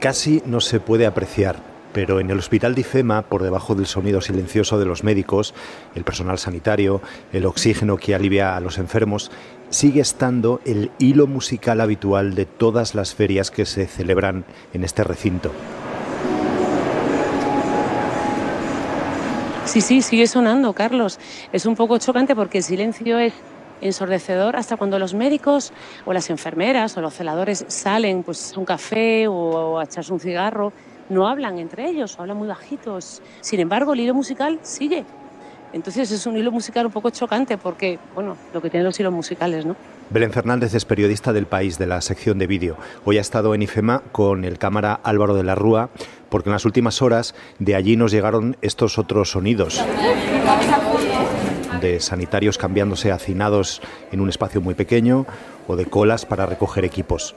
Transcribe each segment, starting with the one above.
Casi no se puede apreciar, pero en el hospital de IFEMA, por debajo del sonido silencioso de los médicos, el personal sanitario, el oxígeno que alivia a los enfermos, sigue estando el hilo musical habitual de todas las ferias que se celebran en este recinto. Sí, sí, sigue sonando, Carlos. Es un poco chocante porque el silencio es ensordecedor hasta cuando los médicos o las enfermeras o los celadores salen pues, a un café o a echarse un cigarro. No hablan entre ellos, hablan muy bajitos. Sin embargo, el hilo musical sigue. Entonces es un hilo musical un poco chocante porque, bueno, lo que tienen los hilos musicales, ¿no? Belén Fernández es periodista del país de la sección de vídeo. Hoy ha estado en IFEMA con el cámara Álvaro de la Rúa porque en las últimas horas de allí nos llegaron estos otros sonidos de sanitarios cambiándose hacinados en un espacio muy pequeño o de colas para recoger equipos.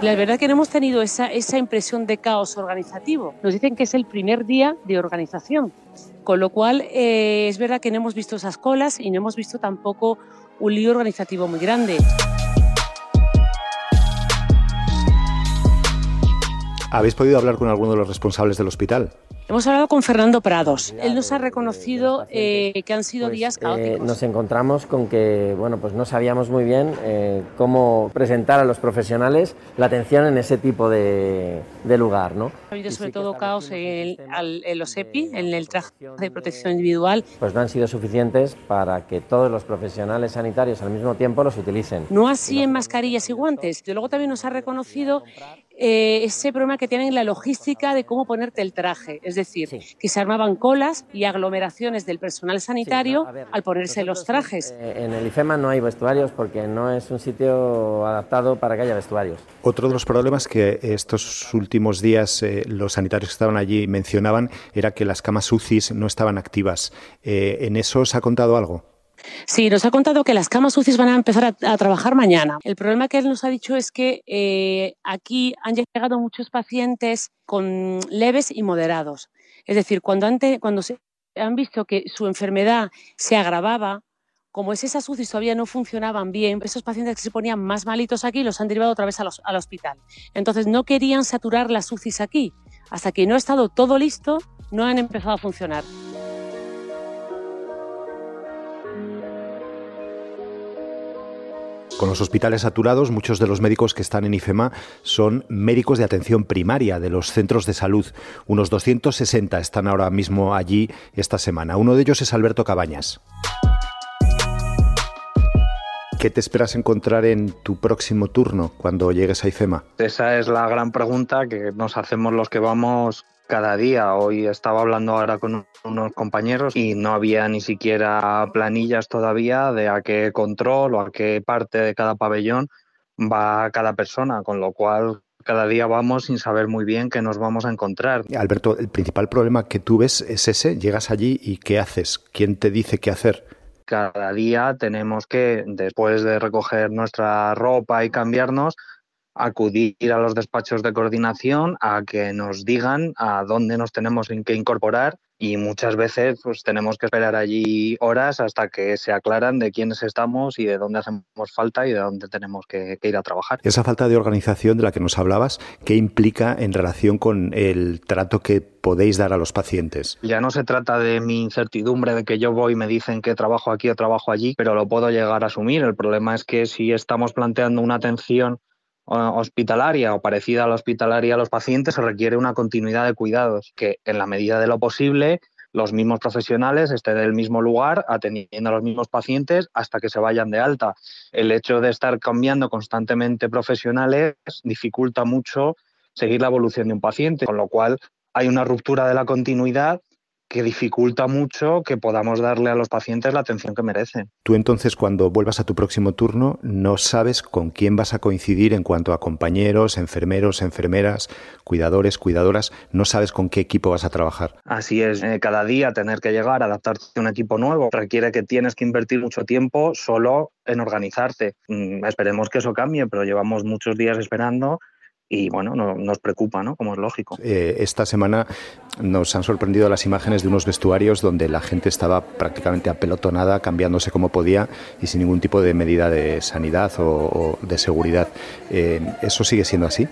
La verdad que no hemos tenido esa, esa impresión de caos organizativo. Nos dicen que es el primer día de organización, con lo cual eh, es verdad que no hemos visto esas colas y no hemos visto tampoco un lío organizativo muy grande. ¿Habéis podido hablar con alguno de los responsables del hospital? Hemos hablado con Fernando Prados. Él nos ha reconocido eh, que han sido pues, días eh, caóticos. nos encontramos con que, bueno, pues no sabíamos muy bien eh, cómo presentar a los profesionales la atención en ese tipo de, de lugar, ¿no? Ha habido sobre todo caos en, el- al- en los EPI, en el traje de protección individual. Pues no han sido suficientes para que todos los profesionales sanitarios al mismo tiempo los utilicen. No así en mascarillas y guantes. Y luego también nos ha reconocido ese problema que tienen en la logística de cómo ponerte el traje. Es decir, Sí. que se armaban colas y aglomeraciones del personal sanitario Sí, ¿no? A ver, al ponerse los trajes. eh, en el IFEMA no hay vestuarios porque no es un sitio adaptado para que haya vestuarios. Otro de los problemas que estos últimos días eh, los sanitarios que estaban allí mencionaban era que las camas UCIs no estaban activas. Eh, ¿En eso os ha contado algo? Sí, nos ha contado que las camas UCI van a empezar a, trabajar mañana. El problema que él nos ha dicho es que eh, aquí han llegado muchos pacientes con leves y moderados. Es decir, cuando, ante- cuando se han visto que su enfermedad se agravaba, como es esas UCI todavía no funcionaban bien, esos pacientes que se ponían más malitos aquí los han derivado otra vez al hospital. Entonces no querían saturar las UCIs aquí. Hasta que no ha estado todo listo, no han empezado a funcionar. Con los hospitales saturados, muchos de los médicos que están en IFEMA son médicos de atención primaria de los centros de salud. Unos 260 están ahora mismo allí esta semana. Uno de ellos es Alberto Cabañas. ¿Qué te esperas encontrar en tu próximo turno cuando llegues a IFEMA? Esa es la gran pregunta que nos hacemos los que vamos cada día. Hoy estaba hablando ahora con unos compañeros y no había ni siquiera planillas todavía de a qué control o a qué parte de cada pabellón va cada persona, con lo cual cada día vamos sin saber muy bien qué nos vamos a encontrar. Alberto, el principal problema que tú ves es ese. Llegas allí y ¿qué haces? ¿Quién te dice qué hacer? Cada día tenemos que, después de recoger nuestra ropa y cambiarnos, acudir a los despachos de coordinación a que nos digan a dónde nos tenemos que incorporar y muchas veces pues tenemos que esperar allí horas hasta que se aclaran de quiénes estamos y de dónde hacemos falta y de dónde tenemos que, que ir a trabajar. Esa falta de organización de la que nos hablabas, ¿qué implica en relación con el trato que podéis dar a los pacientes? Ya no se trata de mi incertidumbre de que yo voy y me dicen que trabajo aquí o trabajo allí, pero lo puedo llegar a asumir. El problema es que si estamos planteando una atención hospitalaria o parecida a la hospitalaria a los pacientes, se requiere una continuidad de cuidados, que en la medida de lo posible los mismos profesionales estén en el mismo lugar atendiendo a los mismos pacientes hasta que se vayan de alta. El hecho de estar cambiando constantemente profesionales dificulta mucho seguir la evolución de un paciente, con lo cual hay una ruptura de la continuidad que dificulta mucho que podamos darle a los pacientes la atención que merecen. Tú entonces cuando vuelvas a tu próximo turno no sabes con quién vas a coincidir en cuanto a compañeros, enfermeros, enfermeras, cuidadores, cuidadoras, no sabes con qué equipo vas a trabajar. Así es, eh, cada día tener que llegar a adaptarte a un equipo nuevo requiere que tienes que invertir mucho tiempo solo en organizarte. Mm, esperemos que eso cambie, pero llevamos muchos días esperando y bueno, nos preocupa, ¿no? Como es lógico. Eh, esta semana nos han sorprendido las imágenes de unos vestuarios donde la gente estaba prácticamente apelotonada, cambiándose como podía y sin ningún tipo de medida de sanidad o, de seguridad. Eh, ¿Eso sigue siendo así?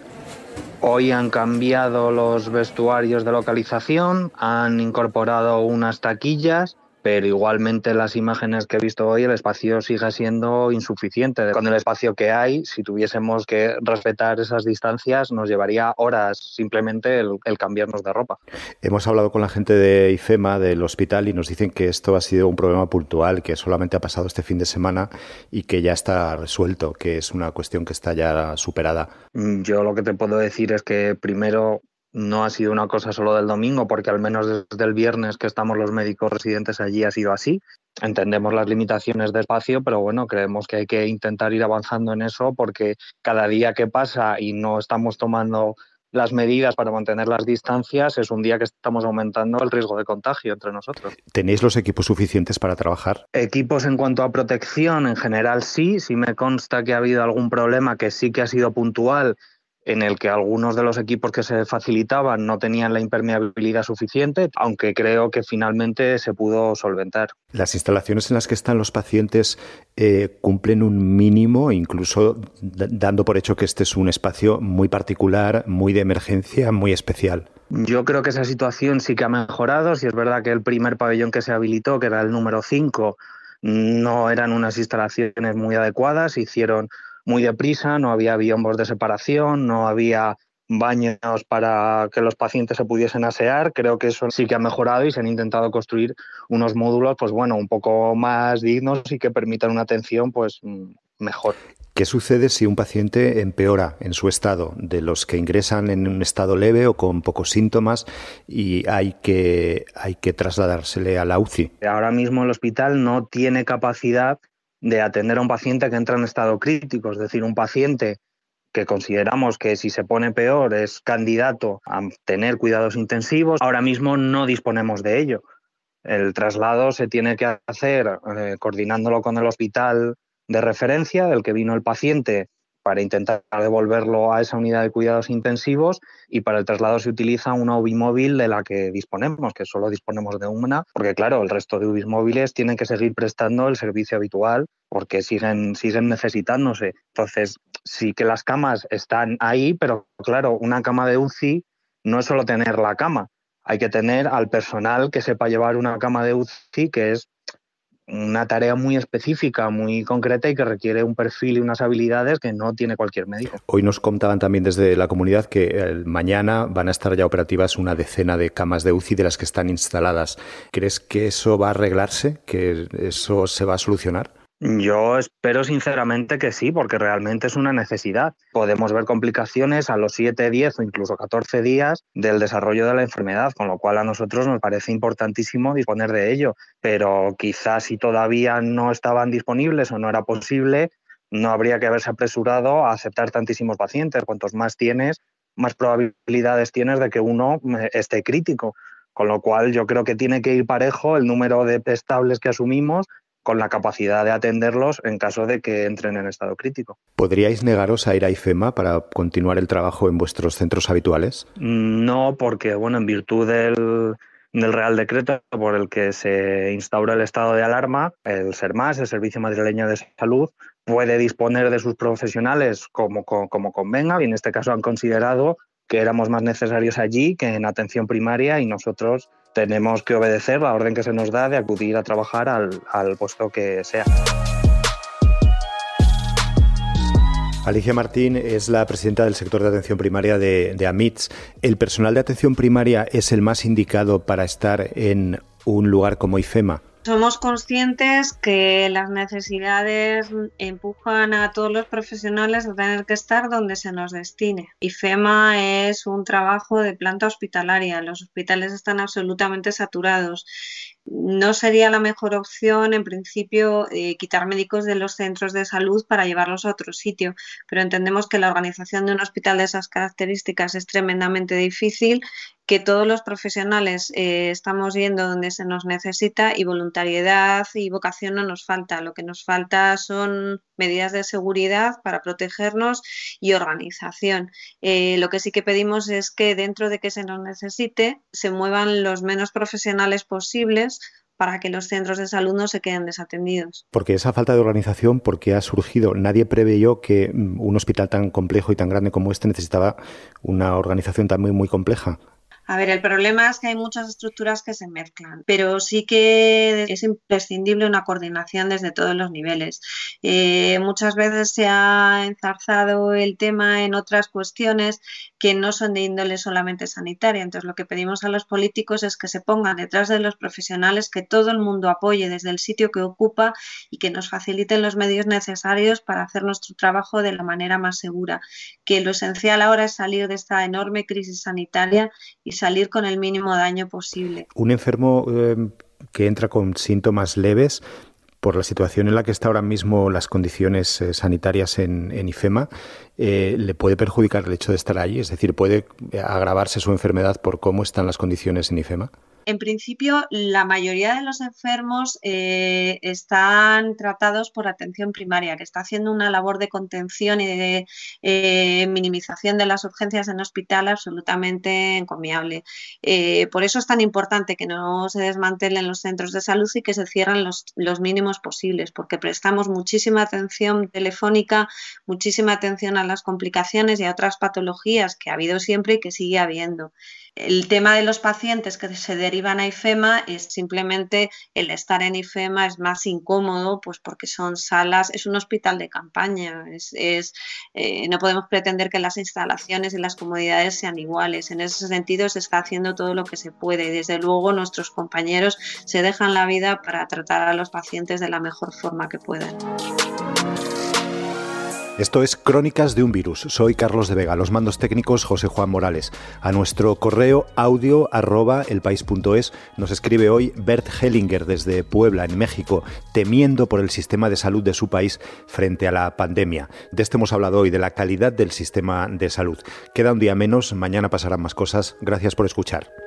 Hoy han cambiado los vestuarios de localización, han incorporado unas taquillas pero igualmente las imágenes que he visto hoy el espacio sigue siendo insuficiente. Con el espacio que hay, si tuviésemos que respetar esas distancias, nos llevaría horas simplemente el, cambiarnos de ropa. Hemos hablado con la gente de IFEMA, del hospital, y nos dicen que esto ha sido un problema puntual, que solamente ha pasado este fin de semana y que ya está resuelto, que es una cuestión que está ya superada. Yo lo que te puedo decir es que primero no ha sido una cosa solo del domingo, porque al menos desde el viernes que estamos los médicos residentes allí ha sido así. Entendemos las limitaciones de espacio, pero bueno, creemos que hay que intentar ir avanzando en eso porque cada día que pasa y no estamos tomando las medidas para mantener las distancias, es un día que estamos aumentando el riesgo de contagio entre nosotros. ¿Tenéis los equipos suficientes para trabajar? Equipos en cuanto a protección, en general sí. Si me consta que ha habido algún problema que sí que ha sido puntual en el que algunos de los equipos que se facilitaban no tenían la impermeabilidad suficiente, aunque creo que finalmente se pudo solventar. Las instalaciones en las que están los pacientes eh, cumplen un mínimo, incluso dando por hecho que este es un espacio muy particular, muy de emergencia, muy especial. Yo creo que esa situación sí que ha mejorado. Si es verdad que el primer pabellón que se habilitó, que era el número 5, no eran unas instalaciones muy adecuadas, hicieron muy deprisa, no había biombos de separación, no había baños para que los pacientes se pudiesen asear. Creo que eso sí que ha mejorado y se han intentado construir unos módulos, pues bueno, un poco más dignos y que permitan una atención, pues mejor. ¿Qué sucede si un paciente empeora en su estado de los que ingresan en un estado leve o con pocos síntomas y hay que, hay que trasladársele a la UCI? Ahora mismo el hospital no tiene capacidad de atender a un paciente que entra en estado crítico, es decir, un paciente que consideramos que si se pone peor es candidato a tener cuidados intensivos, ahora mismo no disponemos de ello. El traslado se tiene que hacer eh, coordinándolo con el hospital de referencia del que vino el paciente para intentar devolverlo a esa unidad de cuidados intensivos y para el traslado se utiliza una UBI móvil de la que disponemos, que solo disponemos de una, porque claro, el resto de UBI móviles tienen que seguir prestando el servicio habitual porque siguen, siguen necesitándose. Entonces, sí que las camas están ahí, pero claro, una cama de UCI no es solo tener la cama, hay que tener al personal que sepa llevar una cama de UCI, que es una tarea muy específica, muy concreta y que requiere un perfil y unas habilidades que no tiene cualquier médico. Hoy nos contaban también desde la comunidad que mañana van a estar ya operativas una decena de camas de UCI de las que están instaladas. ¿Crees que eso va a arreglarse? ¿Que eso se va a solucionar? Yo espero sinceramente que sí, porque realmente es una necesidad. Podemos ver complicaciones a los 7, 10 o incluso 14 días del desarrollo de la enfermedad, con lo cual a nosotros nos parece importantísimo disponer de ello. Pero quizás si todavía no estaban disponibles o no era posible, no habría que haberse apresurado a aceptar tantísimos pacientes. Cuantos más tienes, más probabilidades tienes de que uno eh, esté crítico. Con lo cual yo creo que tiene que ir parejo el número de estables que asumimos con la capacidad de atenderlos en caso de que entren en estado crítico. ¿Podríais negaros a ir a IFEMA para continuar el trabajo en vuestros centros habituales? No, porque bueno, en virtud del, Real Decreto por el que se instaura el estado de alarma, el SERMAS, el Servicio Madrileño de Salud, puede disponer de sus profesionales como, como convenga y en este caso han considerado que éramos más necesarios allí que en atención primaria y nosotros tenemos que obedecer la orden que se nos da de acudir a trabajar al, puesto que sea. Alicia Martín es la presidenta del sector de atención primaria de, de, AMITS. ¿El personal de atención primaria es el más indicado para estar en un lugar como IFEMA? Somos conscientes que las necesidades empujan a todos los profesionales a tener que estar donde se nos destine. IFEMA es un trabajo de planta hospitalaria. Los hospitales están absolutamente saturados No sería la mejor opción, en principio, eh, quitar médicos de los centros de salud para llevarlos a otro sitio, pero entendemos que la organización de un hospital de esas características es tremendamente difícil que todos los profesionales eh, estamos yendo donde se nos necesita y voluntariedad y vocación no nos falta. Lo que nos falta son medidas de seguridad para protegernos y organización. Eh, lo que sí que pedimos es que dentro de que se nos necesite se muevan los menos profesionales posibles para que los centros de salud no se queden desatendidos. Porque esa falta de organización, porque ha surgido, nadie preveyó que mm, un hospital tan complejo y tan grande como este necesitaba una organización también muy compleja. A ver, el problema es que hay muchas estructuras que se mezclan, pero sí que es imprescindible una coordinación desde todos los niveles. Eh, muchas veces se ha enzarzado el tema en otras cuestiones que no son de índole solamente sanitaria. Entonces, lo que pedimos a los políticos es que se pongan detrás de los profesionales, que todo el mundo apoye desde el sitio que ocupa y que nos faciliten los medios necesarios para hacer nuestro trabajo de la manera más segura. Que lo esencial ahora es salir de esta enorme crisis sanitaria y salir con el mínimo daño posible. Un enfermo eh, que entra con síntomas leves por la situación en la que está ahora mismo las condiciones eh, sanitarias en, IFEMA, eh, le puede perjudicar el hecho de estar allí, es decir, puede agravarse su enfermedad por cómo están las condiciones en IFEMA en principio, la mayoría de los enfermos eh, están tratados por atención primaria, que está haciendo una labor de contención y de eh, minimización de las urgencias en hospital absolutamente encomiable. Eh, por eso es tan importante que no se desmantelen los centros de salud y que se cierren los, los mínimos posibles, porque prestamos muchísima atención telefónica, muchísima atención a las complicaciones y a otras patologías que ha habido siempre y que sigue habiendo. El tema de los pacientes que se derivan a IFEMA es simplemente el estar en IFEMA es más incómodo, pues porque son salas, es un hospital de campaña, es, eh, no podemos pretender que las instalaciones y las comodidades sean iguales. En ese sentido se está haciendo todo lo que se puede. Desde luego nuestros compañeros se dejan la vida para tratar a los pacientes de la mejor forma que puedan. Esto es Crónicas de un Virus. Soy Carlos de Vega, los mandos técnicos José Juan Morales. A nuestro correo audio arroba elpaís.es nos escribe hoy Bert Hellinger desde Puebla, en México, temiendo por el sistema de salud de su país frente a la pandemia. De esto hemos hablado hoy, de la calidad del sistema de salud. Queda un día menos, mañana pasarán más cosas. Gracias por escuchar.